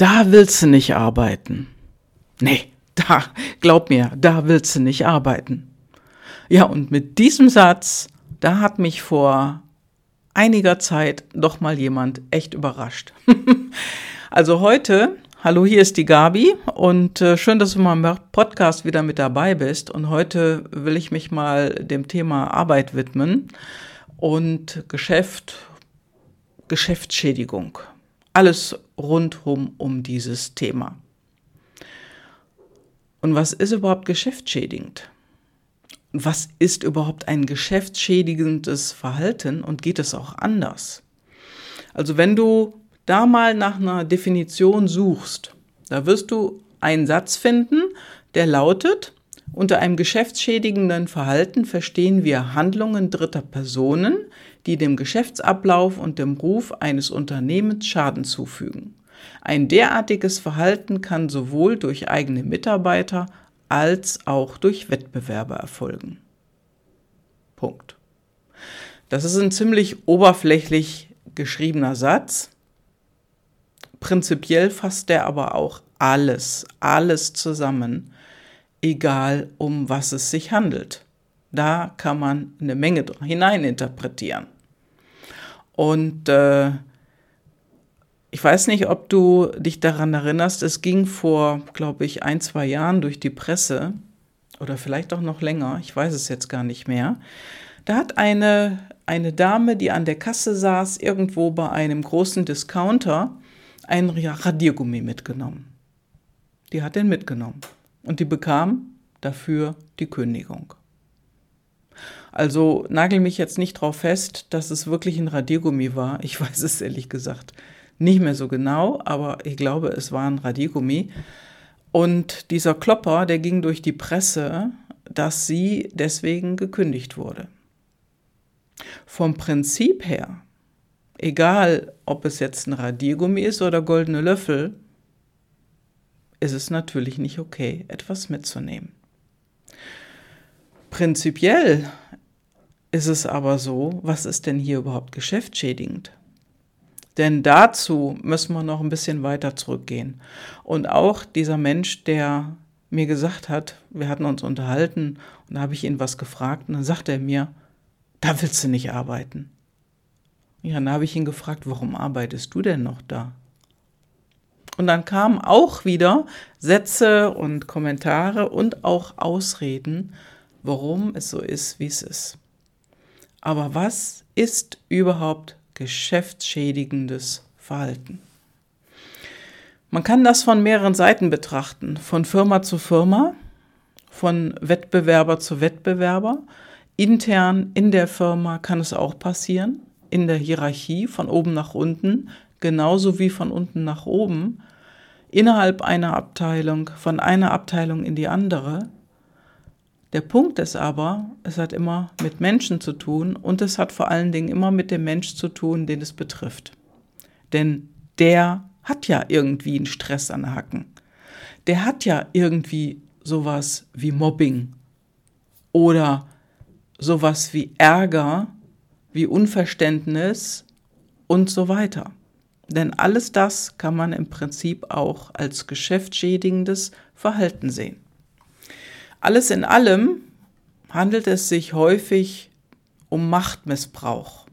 da willst du nicht arbeiten. Nee, da, glaub mir, da willst du nicht arbeiten. Ja, und mit diesem Satz, da hat mich vor einiger Zeit doch mal jemand echt überrascht. also heute, hallo, hier ist die Gabi und äh, schön, dass du mal im Podcast wieder mit dabei bist. Und heute will ich mich mal dem Thema Arbeit widmen und Geschäft, Geschäftsschädigung. Alles rundum um dieses Thema. Und was ist überhaupt geschäftsschädigend? Was ist überhaupt ein geschäftsschädigendes Verhalten und geht es auch anders? Also wenn du da mal nach einer Definition suchst, da wirst du einen Satz finden, der lautet, unter einem geschäftsschädigenden Verhalten verstehen wir Handlungen dritter Personen, die dem Geschäftsablauf und dem Ruf eines Unternehmens Schaden zufügen. Ein derartiges Verhalten kann sowohl durch eigene Mitarbeiter als auch durch Wettbewerber erfolgen. Punkt. Das ist ein ziemlich oberflächlich geschriebener Satz. Prinzipiell fasst der aber auch alles, alles zusammen, egal um was es sich handelt. Da kann man eine Menge hineininterpretieren. Und äh, ich weiß nicht, ob du dich daran erinnerst, es ging vor, glaube ich, ein, zwei Jahren durch die Presse oder vielleicht auch noch länger, ich weiß es jetzt gar nicht mehr. Da hat eine, eine Dame, die an der Kasse saß, irgendwo bei einem großen Discounter, ein Radiergummi mitgenommen. Die hat den mitgenommen und die bekam dafür die Kündigung. Also nagel mich jetzt nicht drauf fest, dass es wirklich ein Radiergummi war. Ich weiß es ehrlich gesagt nicht mehr so genau, aber ich glaube, es war ein Radiergummi. Und dieser Klopper, der ging durch die Presse, dass sie deswegen gekündigt wurde. Vom Prinzip her, egal ob es jetzt ein Radiergummi ist oder goldene Löffel, ist es natürlich nicht okay, etwas mitzunehmen. Prinzipiell ist es aber so, was ist denn hier überhaupt geschäftsschädigend? Denn dazu müssen wir noch ein bisschen weiter zurückgehen. Und auch dieser Mensch, der mir gesagt hat, wir hatten uns unterhalten und da habe ich ihn was gefragt und dann sagte er mir, da willst du nicht arbeiten. Ja, dann habe ich ihn gefragt, warum arbeitest du denn noch da? Und dann kamen auch wieder Sätze und Kommentare und auch Ausreden, warum es so ist, wie es ist. Aber was ist überhaupt geschäftsschädigendes Verhalten? Man kann das von mehreren Seiten betrachten, von Firma zu Firma, von Wettbewerber zu Wettbewerber. Intern in der Firma kann es auch passieren, in der Hierarchie von oben nach unten, genauso wie von unten nach oben, innerhalb einer Abteilung, von einer Abteilung in die andere. Der Punkt ist aber, es hat immer mit Menschen zu tun und es hat vor allen Dingen immer mit dem Mensch zu tun, den es betrifft. Denn der hat ja irgendwie einen Stress an Hacken. Der hat ja irgendwie sowas wie Mobbing oder sowas wie Ärger, wie Unverständnis und so weiter. Denn alles das kann man im Prinzip auch als geschäftsschädigendes Verhalten sehen. Alles in allem handelt es sich häufig um Machtmissbrauch.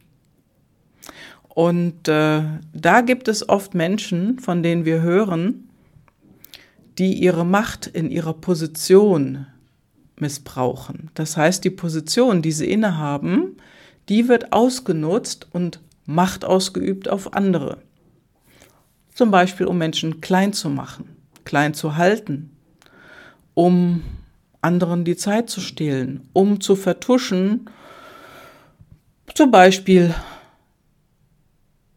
Und äh, da gibt es oft Menschen, von denen wir hören, die ihre Macht in ihrer Position missbrauchen. Das heißt, die Position, die sie innehaben, die wird ausgenutzt und Macht ausgeübt auf andere. Zum Beispiel, um Menschen klein zu machen, klein zu halten, um anderen die Zeit zu stehlen, um zu vertuschen, zum Beispiel,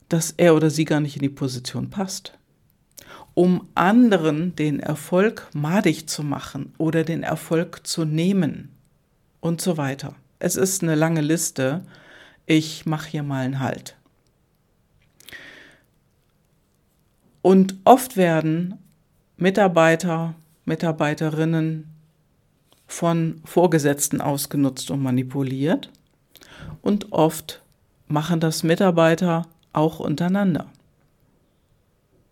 dass er oder sie gar nicht in die Position passt, um anderen den Erfolg madig zu machen oder den Erfolg zu nehmen und so weiter. Es ist eine lange Liste. Ich mache hier mal einen Halt. Und oft werden Mitarbeiter, Mitarbeiterinnen von Vorgesetzten ausgenutzt und manipuliert. Und oft machen das Mitarbeiter auch untereinander.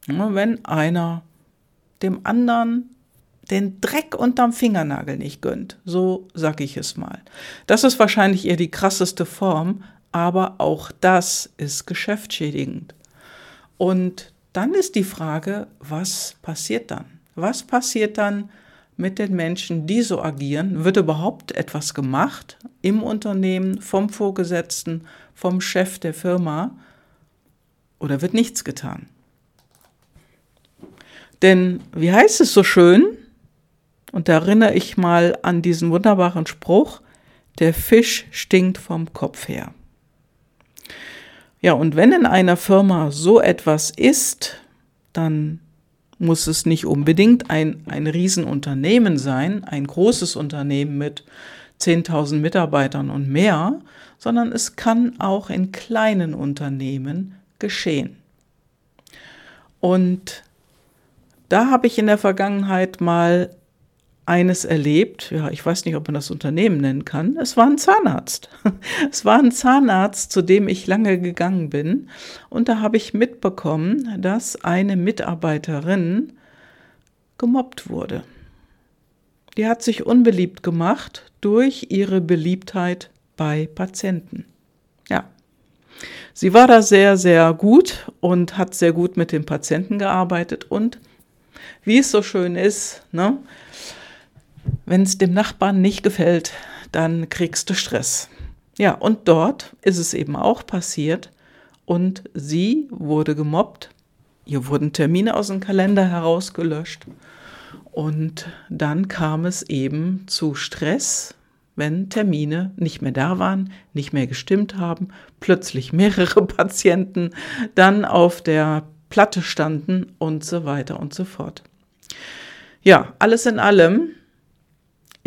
Wenn einer dem anderen den Dreck unterm Fingernagel nicht gönnt. So sag ich es mal. Das ist wahrscheinlich eher die krasseste Form, aber auch das ist geschäftsschädigend. Und dann ist die Frage, was passiert dann? Was passiert dann mit den Menschen, die so agieren? Wird überhaupt etwas gemacht im Unternehmen, vom Vorgesetzten, vom Chef der Firma? Oder wird nichts getan? Denn, wie heißt es so schön, und da erinnere ich mal an diesen wunderbaren Spruch, der Fisch stinkt vom Kopf her. Ja, und wenn in einer Firma so etwas ist, dann muss es nicht unbedingt ein, ein Riesenunternehmen sein, ein großes Unternehmen mit 10.000 Mitarbeitern und mehr, sondern es kann auch in kleinen Unternehmen geschehen. Und da habe ich in der Vergangenheit mal eines erlebt, ja, ich weiß nicht, ob man das Unternehmen nennen kann, es war ein Zahnarzt. Es war ein Zahnarzt, zu dem ich lange gegangen bin. Und da habe ich mitbekommen, dass eine Mitarbeiterin gemobbt wurde. Die hat sich unbeliebt gemacht durch ihre Beliebtheit bei Patienten. Ja. Sie war da sehr, sehr gut und hat sehr gut mit den Patienten gearbeitet und wie es so schön ist, ne? Wenn es dem Nachbarn nicht gefällt, dann kriegst du Stress. Ja, und dort ist es eben auch passiert und sie wurde gemobbt. Ihr wurden Termine aus dem Kalender herausgelöscht und dann kam es eben zu Stress, wenn Termine nicht mehr da waren, nicht mehr gestimmt haben, plötzlich mehrere Patienten dann auf der Platte standen und so weiter und so fort. Ja, alles in allem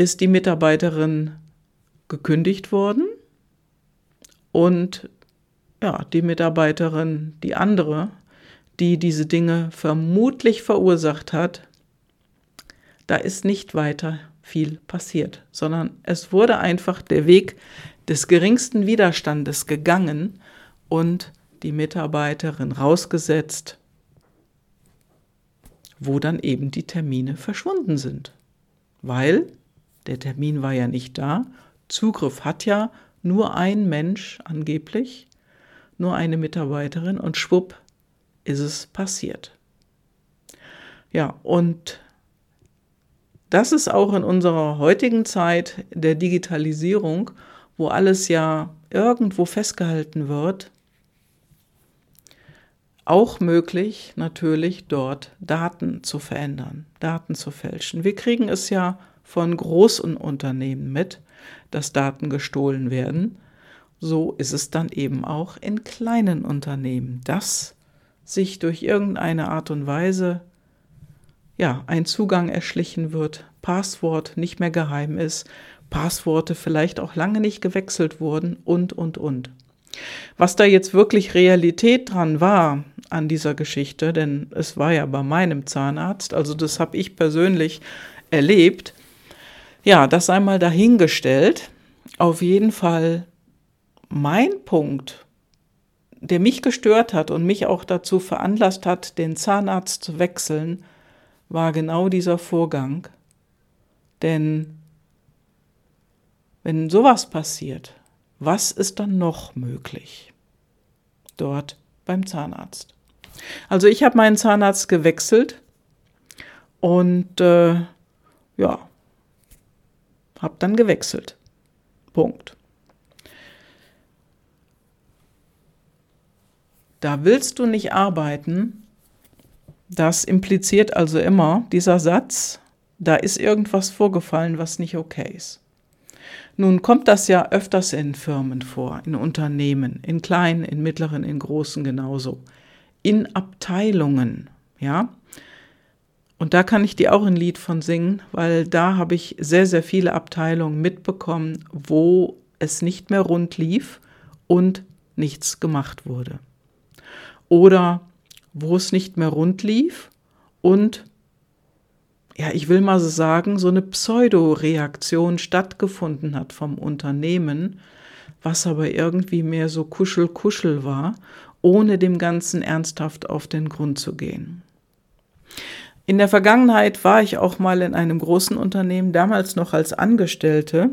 ist die Mitarbeiterin gekündigt worden und ja, die Mitarbeiterin, die andere, die diese Dinge vermutlich verursacht hat, da ist nicht weiter viel passiert, sondern es wurde einfach der Weg des geringsten Widerstandes gegangen und die Mitarbeiterin rausgesetzt, wo dann eben die Termine verschwunden sind, weil der Termin war ja nicht da. Zugriff hat ja nur ein Mensch angeblich, nur eine Mitarbeiterin und schwupp ist es passiert. Ja, und das ist auch in unserer heutigen Zeit der Digitalisierung, wo alles ja irgendwo festgehalten wird, auch möglich, natürlich dort Daten zu verändern, Daten zu fälschen. Wir kriegen es ja von großen Unternehmen mit, dass Daten gestohlen werden. So ist es dann eben auch in kleinen Unternehmen, dass sich durch irgendeine Art und Weise ja, ein Zugang erschlichen wird, Passwort nicht mehr geheim ist, Passworte vielleicht auch lange nicht gewechselt wurden und, und, und. Was da jetzt wirklich Realität dran war an dieser Geschichte, denn es war ja bei meinem Zahnarzt, also das habe ich persönlich erlebt, ja, das einmal dahingestellt. Auf jeden Fall mein Punkt, der mich gestört hat und mich auch dazu veranlasst hat, den Zahnarzt zu wechseln, war genau dieser Vorgang. Denn wenn sowas passiert, was ist dann noch möglich dort beim Zahnarzt? Also ich habe meinen Zahnarzt gewechselt und äh, ja, habe dann gewechselt. Punkt. Da willst du nicht arbeiten. Das impliziert also immer dieser Satz, da ist irgendwas vorgefallen, was nicht okay ist. Nun kommt das ja öfters in Firmen vor, in Unternehmen, in kleinen, in mittleren, in großen genauso. In Abteilungen, ja. Und da kann ich dir auch ein Lied von singen, weil da habe ich sehr, sehr viele Abteilungen mitbekommen, wo es nicht mehr rund lief und nichts gemacht wurde. Oder wo es nicht mehr rund lief und, ja, ich will mal so sagen, so eine Pseudo-Reaktion stattgefunden hat vom Unternehmen, was aber irgendwie mehr so Kuschel-Kuschel war, ohne dem Ganzen ernsthaft auf den Grund zu gehen. In der Vergangenheit war ich auch mal in einem großen Unternehmen, damals noch als Angestellte.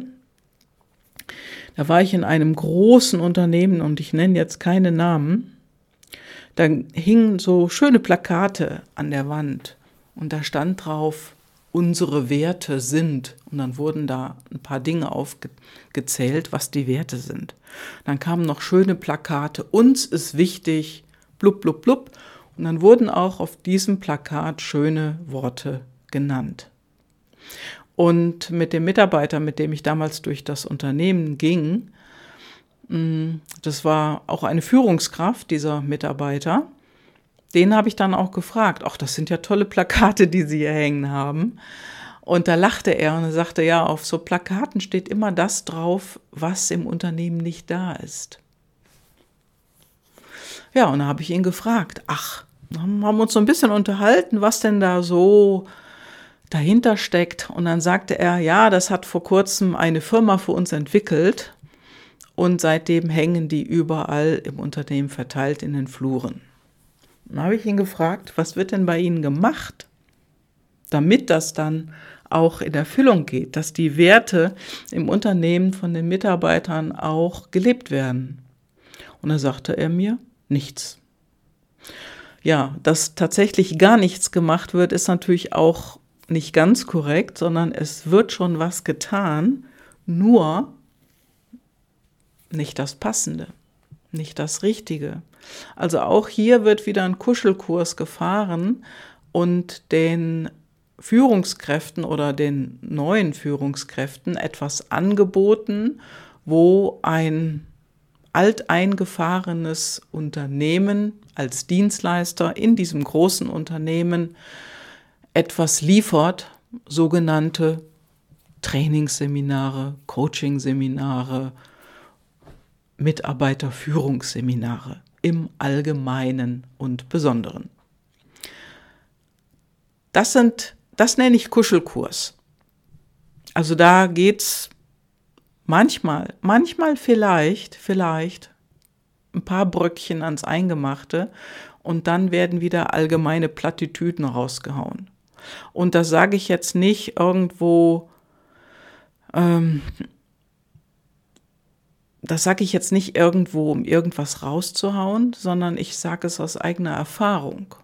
Da war ich in einem großen Unternehmen und ich nenne jetzt keine Namen. Da hingen so schöne Plakate an der Wand und da stand drauf, unsere Werte sind. Und dann wurden da ein paar Dinge aufgezählt, was die Werte sind. Dann kamen noch schöne Plakate, uns ist wichtig, blub, blub, blub. Und dann wurden auch auf diesem Plakat schöne Worte genannt. Und mit dem Mitarbeiter, mit dem ich damals durch das Unternehmen ging, mm, das war auch eine Führungskraft, dieser Mitarbeiter, den habe ich dann auch gefragt, ach, das sind ja tolle Plakate, die Sie hier hängen haben. Und da lachte er und sagte, ja, auf so Plakaten steht immer das drauf, was im Unternehmen nicht da ist. Ja, und da habe ich ihn gefragt, ach, haben uns so ein bisschen unterhalten, was denn da so dahinter steckt. Und dann sagte er, ja, das hat vor kurzem eine Firma für uns entwickelt und seitdem hängen die überall im Unternehmen verteilt in den Fluren. Dann habe ich ihn gefragt, was wird denn bei Ihnen gemacht, damit das dann auch in Erfüllung geht, dass die Werte im Unternehmen von den Mitarbeitern auch gelebt werden. Und da sagte er mir, nichts ja, dass tatsächlich gar nichts gemacht wird, ist natürlich auch nicht ganz korrekt, sondern es wird schon was getan, nur nicht das Passende, nicht das Richtige. Also auch hier wird wieder ein Kuschelkurs gefahren und den Führungskräften oder den neuen Führungskräften etwas angeboten, wo ein alteingefahrenes Unternehmen als Dienstleister in diesem großen Unternehmen etwas liefert, sogenannte Trainingsseminare, Coachingseminare, Mitarbeiterführungsseminare im Allgemeinen und Besonderen. Das sind, das nenne ich Kuschelkurs. Also da geht's manchmal, manchmal vielleicht, vielleicht ein paar Bröckchen ans Eingemachte und dann werden wieder allgemeine Plattitüden rausgehauen. Und das sage ich jetzt nicht irgendwo, ähm, das sage ich jetzt nicht irgendwo, um irgendwas rauszuhauen, sondern ich sage es aus eigener Erfahrung.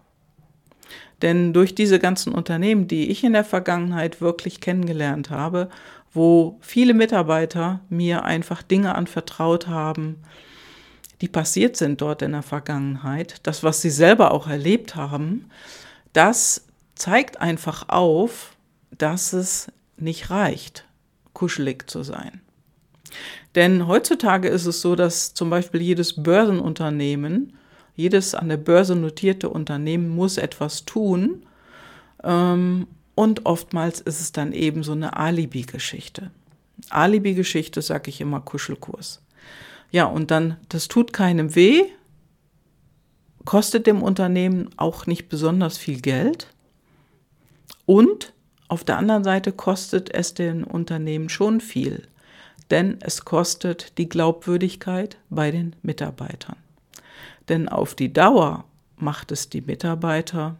Denn durch diese ganzen Unternehmen, die ich in der Vergangenheit wirklich kennengelernt habe, wo viele Mitarbeiter mir einfach Dinge anvertraut haben, die passiert sind dort in der Vergangenheit, das, was sie selber auch erlebt haben, das zeigt einfach auf, dass es nicht reicht, kuschelig zu sein. Denn heutzutage ist es so, dass zum Beispiel jedes Börsenunternehmen, jedes an der Börse notierte Unternehmen muss etwas tun. Ähm, und oftmals ist es dann eben so eine Alibi-Geschichte. Alibi-Geschichte sage ich immer Kuschelkurs. Ja, und dann, das tut keinem weh, kostet dem Unternehmen auch nicht besonders viel Geld und auf der anderen Seite kostet es den Unternehmen schon viel, denn es kostet die Glaubwürdigkeit bei den Mitarbeitern. Denn auf die Dauer macht es die Mitarbeiter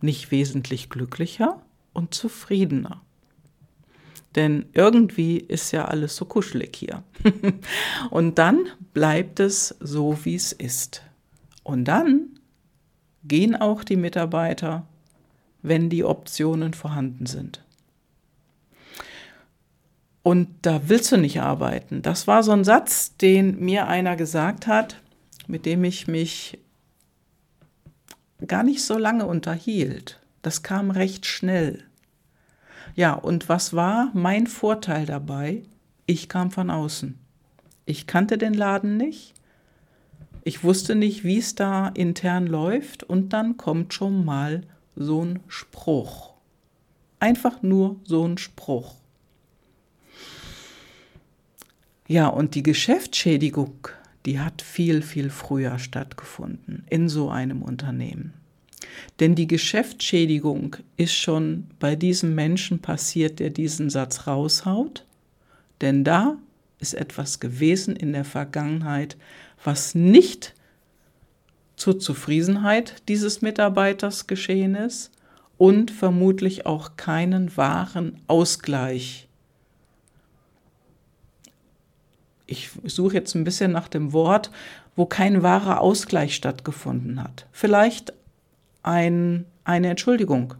nicht wesentlich glücklicher und zufriedener. Denn irgendwie ist ja alles so kuschelig hier. und dann bleibt es so, wie es ist. Und dann gehen auch die Mitarbeiter, wenn die Optionen vorhanden sind. Und da willst du nicht arbeiten. Das war so ein Satz, den mir einer gesagt hat, mit dem ich mich gar nicht so lange unterhielt. Das kam recht schnell. Ja, und was war mein Vorteil dabei? Ich kam von außen. Ich kannte den Laden nicht. Ich wusste nicht, wie es da intern läuft. Und dann kommt schon mal so ein Spruch. Einfach nur so ein Spruch. Ja, und die Geschäftsschädigung, die hat viel, viel früher stattgefunden in so einem Unternehmen. Denn die Geschäftsschädigung ist schon bei diesem Menschen passiert, der diesen Satz raushaut. Denn da ist etwas gewesen in der Vergangenheit, was nicht zur Zufriedenheit dieses Mitarbeiters geschehen ist, und vermutlich auch keinen wahren Ausgleich. Ich suche jetzt ein bisschen nach dem Wort, wo kein wahrer Ausgleich stattgefunden hat. Vielleicht ein, eine Entschuldigung,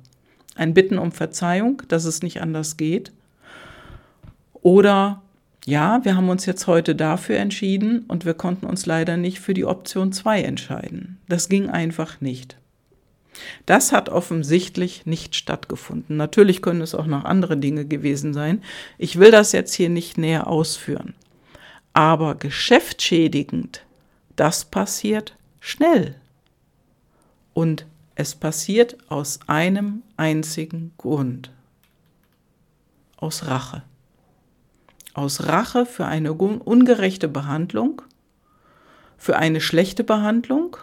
ein Bitten um Verzeihung, dass es nicht anders geht. Oder ja, wir haben uns jetzt heute dafür entschieden und wir konnten uns leider nicht für die Option 2 entscheiden. Das ging einfach nicht. Das hat offensichtlich nicht stattgefunden. Natürlich können es auch noch andere Dinge gewesen sein. Ich will das jetzt hier nicht näher ausführen. Aber geschäftschädigend, das passiert schnell. Und es passiert aus einem einzigen Grund. Aus Rache aus Rache für eine ungerechte Behandlung, für eine schlechte Behandlung,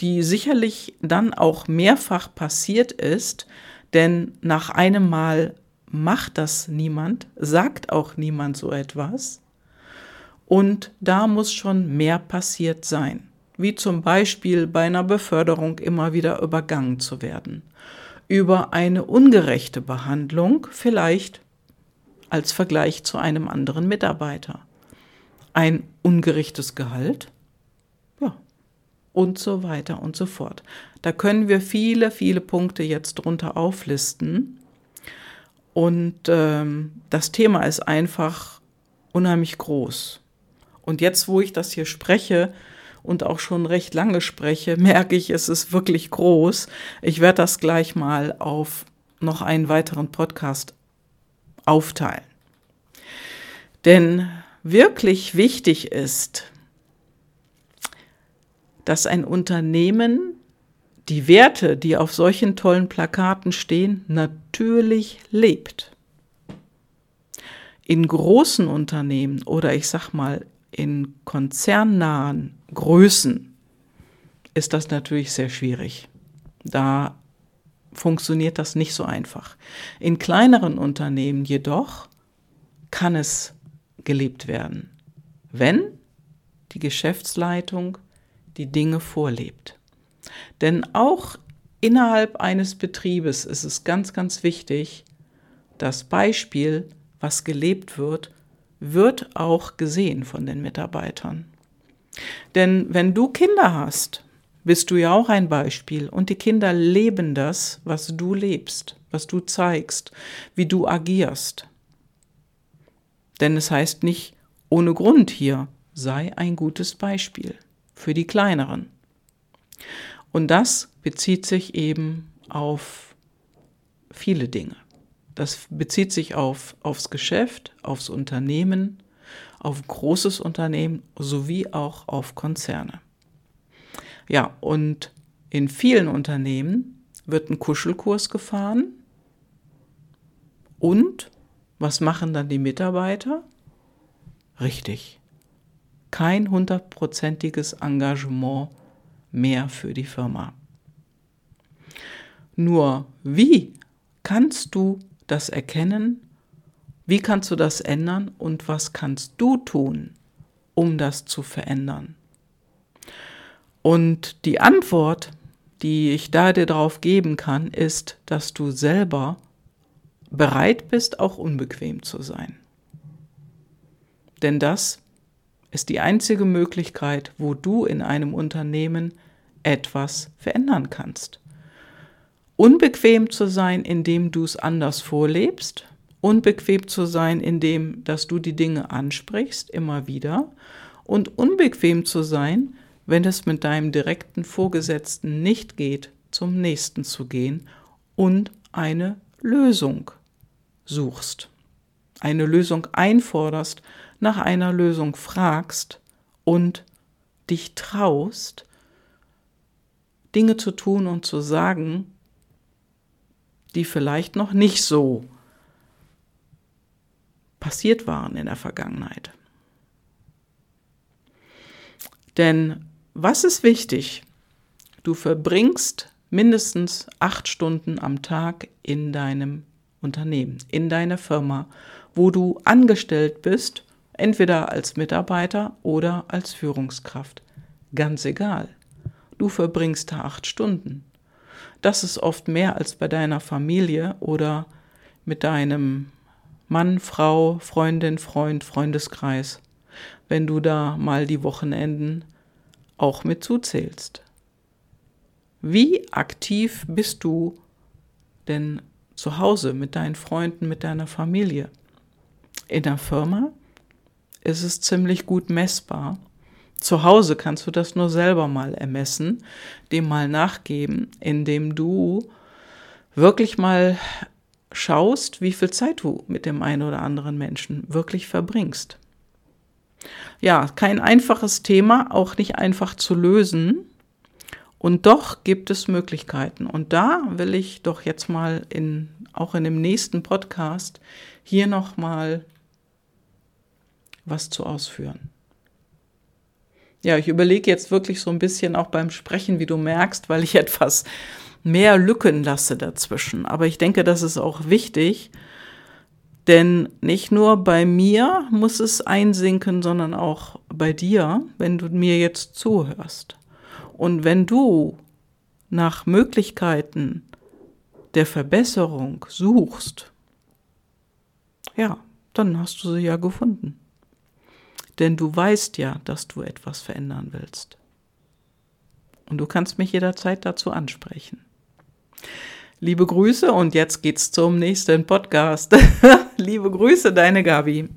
die sicherlich dann auch mehrfach passiert ist, denn nach einem Mal macht das niemand, sagt auch niemand so etwas. Und da muss schon mehr passiert sein, wie zum Beispiel bei einer Beförderung immer wieder übergangen zu werden, über eine ungerechte Behandlung vielleicht als Vergleich zu einem anderen Mitarbeiter. Ein ungerichtes Gehalt, ja, und so weiter und so fort. Da können wir viele, viele Punkte jetzt drunter auflisten. Und ähm, das Thema ist einfach unheimlich groß. Und jetzt, wo ich das hier spreche und auch schon recht lange spreche, merke ich, es ist wirklich groß. Ich werde das gleich mal auf noch einen weiteren Podcast aufteilen. Denn wirklich wichtig ist, dass ein Unternehmen die Werte, die auf solchen tollen Plakaten stehen, natürlich lebt. In großen Unternehmen oder ich sag mal in konzernnahen Größen ist das natürlich sehr schwierig. Da funktioniert das nicht so einfach. In kleineren Unternehmen jedoch kann es gelebt werden, wenn die Geschäftsleitung die Dinge vorlebt. Denn auch innerhalb eines Betriebes ist es ganz, ganz wichtig, das Beispiel, was gelebt wird, wird auch gesehen von den Mitarbeitern. Denn wenn du Kinder hast, bist du ja auch ein Beispiel und die Kinder leben das, was du lebst, was du zeigst, wie du agierst. Denn es heißt nicht ohne Grund hier, sei ein gutes Beispiel für die kleineren. Und das bezieht sich eben auf viele Dinge. Das bezieht sich auf, aufs Geschäft, aufs Unternehmen, auf großes Unternehmen sowie auch auf Konzerne. Ja, und in vielen Unternehmen wird ein Kuschelkurs gefahren und was machen dann die Mitarbeiter? Richtig. Kein hundertprozentiges Engagement mehr für die Firma. Nur wie kannst du das erkennen? Wie kannst du das ändern? Und was kannst du tun, um das zu verändern? Und die Antwort, die ich da dir drauf geben kann, ist, dass du selber bereit bist, auch unbequem zu sein. Denn das ist die einzige Möglichkeit, wo du in einem Unternehmen etwas verändern kannst. Unbequem zu sein, indem du es anders vorlebst, unbequem zu sein, indem dass du die Dinge ansprichst immer wieder. Und unbequem zu sein, wenn es mit deinem direkten Vorgesetzten nicht geht, zum nächsten zu gehen und eine Lösung suchst, eine Lösung einforderst, nach einer Lösung fragst und dich traust, Dinge zu tun und zu sagen, die vielleicht noch nicht so passiert waren in der Vergangenheit. Denn was ist wichtig? Du verbringst mindestens acht Stunden am Tag in deinem Unternehmen, in deiner Firma, wo du angestellt bist, entweder als Mitarbeiter oder als Führungskraft. Ganz egal. Du verbringst da acht Stunden. Das ist oft mehr als bei deiner Familie oder mit deinem Mann, Frau, Freundin, Freund, Freundeskreis, wenn du da mal die Wochenenden auch mit zuzählst. Wie aktiv bist du denn zu Hause mit deinen Freunden, mit deiner Familie? In der Firma ist es ziemlich gut messbar. Zu Hause kannst du das nur selber mal ermessen, dem mal nachgeben, indem du wirklich mal schaust, wie viel Zeit du mit dem einen oder anderen Menschen wirklich verbringst. Ja, kein einfaches Thema, auch nicht einfach zu lösen. Und doch gibt es Möglichkeiten. Und da will ich doch jetzt mal in, auch in dem nächsten Podcast hier nochmal was zu ausführen. Ja, ich überlege jetzt wirklich so ein bisschen auch beim Sprechen, wie du merkst, weil ich etwas mehr Lücken lasse dazwischen. Aber ich denke, das ist auch wichtig, denn nicht nur bei mir muss es einsinken, sondern auch bei dir, wenn du mir jetzt zuhörst. Und wenn du nach Möglichkeiten der Verbesserung suchst, ja, dann hast du sie ja gefunden denn du weißt ja, dass du etwas verändern willst. Und du kannst mich jederzeit dazu ansprechen. Liebe Grüße und jetzt geht's zum nächsten Podcast. Liebe Grüße, deine Gabi.